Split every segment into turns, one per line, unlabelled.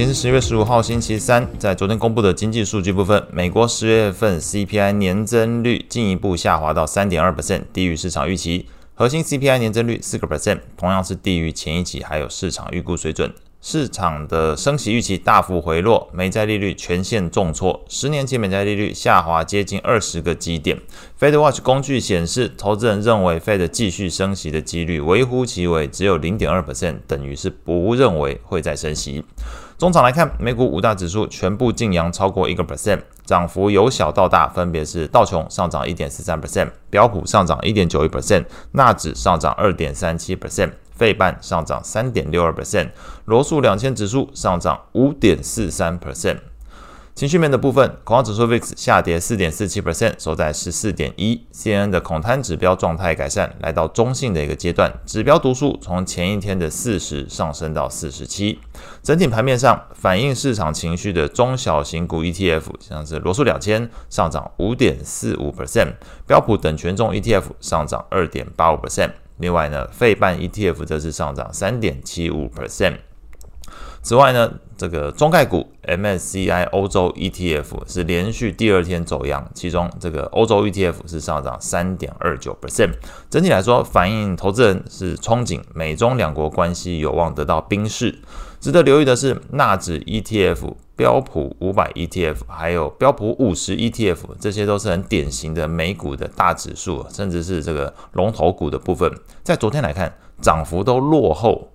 今天是十月十五号，星期三。在昨天公布的经济数据部分，美国十月份 CPI 年增率进一步下滑到三点二 percent，低于市场预期。核心 CPI 年增率四个 percent，同样是低于前一期还有市场预估水准。市场的升息预期大幅回落，美债利率全线重挫，十年期美债利率下滑接近二十个基点。FedWatch 工具显示，投资人认为 Fed 继续升息的几率微乎其微，只有零点二 percent，等于是不认为会再升息。中场来看，美股五大指数全部劲扬超过一个 percent，涨幅由小到大，分别是道琼上涨一点四三 percent，标普上涨一点九一 percent，纳指上涨二点三七 percent。费半上涨三点六二 percent，罗素两千指数上涨五点四三 percent。情绪面的部分，恐慌指数 VIX 下跌四点四七 percent，收在十四点一。CNN 的恐贪指标状态改善，来到中性的一个阶段，指标读数从前一天的四十上升到四十七。整体盘面上，反映市场情绪的中小型股 ETF，像是罗素两千上涨五点四五 percent，标普等权重 ETF 上涨二点八五 percent。另外呢，费半 ETF 则是上涨三点七五 percent。此外呢，这个中概股 MSCI 欧洲 ETF 是连续第二天走阳，其中这个欧洲 ETF 是上涨三点二九 percent。整体来说，反映投资人是憧憬美中两国关系有望得到冰释。值得留意的是，纳指 ETF、标普五百 ETF，还有标普五十 ETF，这些都是很典型的美股的大指数，甚至是这个龙头股的部分，在昨天来看，涨幅都落后。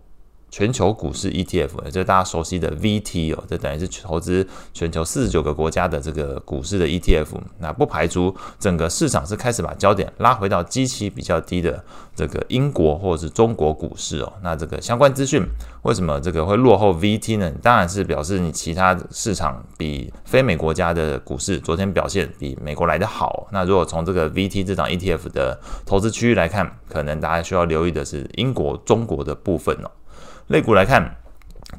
全球股市 ETF，也就是大家熟悉的 VT 哦，这等于是投资全球四十九个国家的这个股市的 ETF。那不排除整个市场是开始把焦点拉回到基期比较低的这个英国或者是中国股市哦。那这个相关资讯为什么这个会落后 VT 呢？当然是表示你其他市场比非美国家的股市昨天表现比美国来得好。那如果从这个 VT 这档 ETF 的投资区域来看，可能大家需要留意的是英国、中国的部分哦。肋骨来看，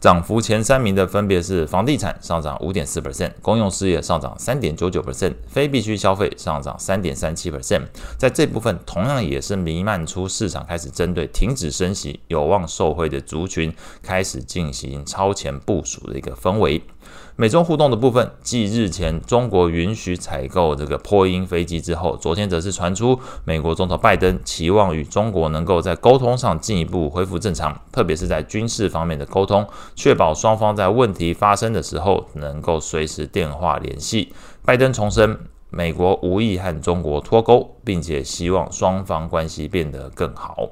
涨幅前三名的分别是房地产上涨五点四 percent，公用事业上涨三点九九 percent，非必需消费上涨三点三七 percent。在这部分，同样也是弥漫出市场开始针对停止升息、有望受惠的族群开始进行超前部署的一个氛围。美中互动的部分，继日前中国允许采购这个波音飞机之后，昨天则是传出美国总统拜登期望与中国能够在沟通上进一步恢复正常，特别是在军事方面的沟通，确保双方在问题发生的时候能够随时电话联系。拜登重申，美国无意和中国脱钩，并且希望双方关系变得更好。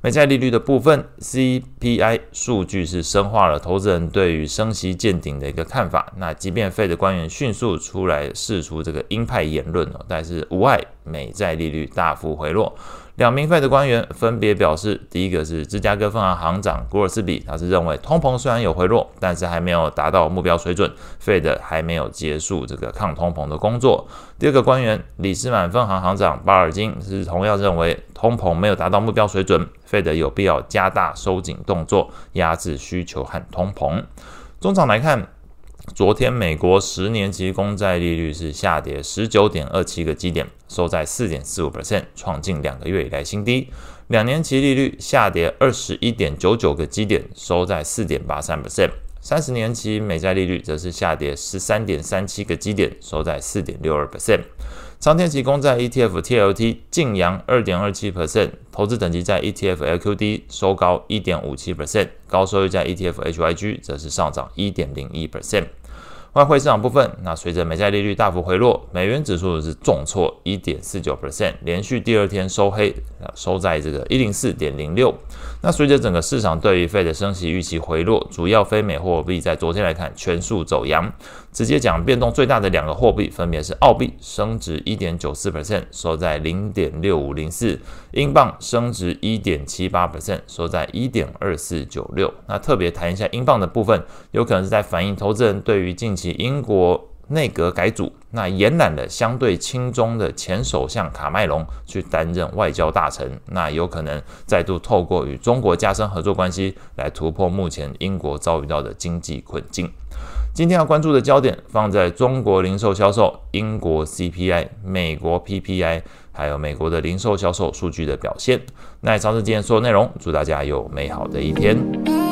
美债利率的部分，CPI 数据是深化了投资人对于升息见顶的一个看法。那即便费的官员迅速出来释出这个鹰派言论哦，但是无碍美债利率大幅回落。两名 Fed 官员分别表示，第一个是芝加哥分行行长古尔斯比，他是认为通膨虽然有回落，但是还没有达到目标水准，Fed 还没有结束这个抗通膨的工作。第二个官员里斯满分行行长巴尔金是同样认为通膨没有达到目标水准，Fed 有必要加大收紧动作，压制需求和通膨。中场来看。昨天，美国十年期公债利率是下跌十九点二七个基点，收在四点四五 percent，创近两个月以来新低。两年期利率下跌二十一点九九个基点，收在四点八三 percent。三十年期美债利率则是下跌十三点三七个基点，收在四点六二 percent。长天期公债 ETF TLT 净扬二点二七 percent，投资等级债 ETF LQD 收高一点五七 percent，高收益债 ETF HYG 则是上涨一点零一 percent。外汇市场部分，那随着美债利率大幅回落，美元指数是重挫一点四九 percent，连续第二天收黑，收在这个一零四点零六。那随着整个市场对于费的升息预期回落，主要非美货币在昨天来看全数走阳。直接讲变动最大的两个货币分别是澳币升值一点九四 percent，收在零点六五零四；英镑升值一点七八 percent，收在一点二四九六。那特别谈一下英镑的部分，有可能是在反映投资人对于近期英国内阁改组，那延揽了相对亲中的前首相卡麦隆去担任外交大臣，那有可能再度透过与中国加深合作关系来突破目前英国遭遇到的经济困境。今天要关注的焦点放在中国零售销售、英国 CPI、美国 PPI，还有美国的零售销售数据的表现。那以上是今天所有内容，祝大家有美好的一天。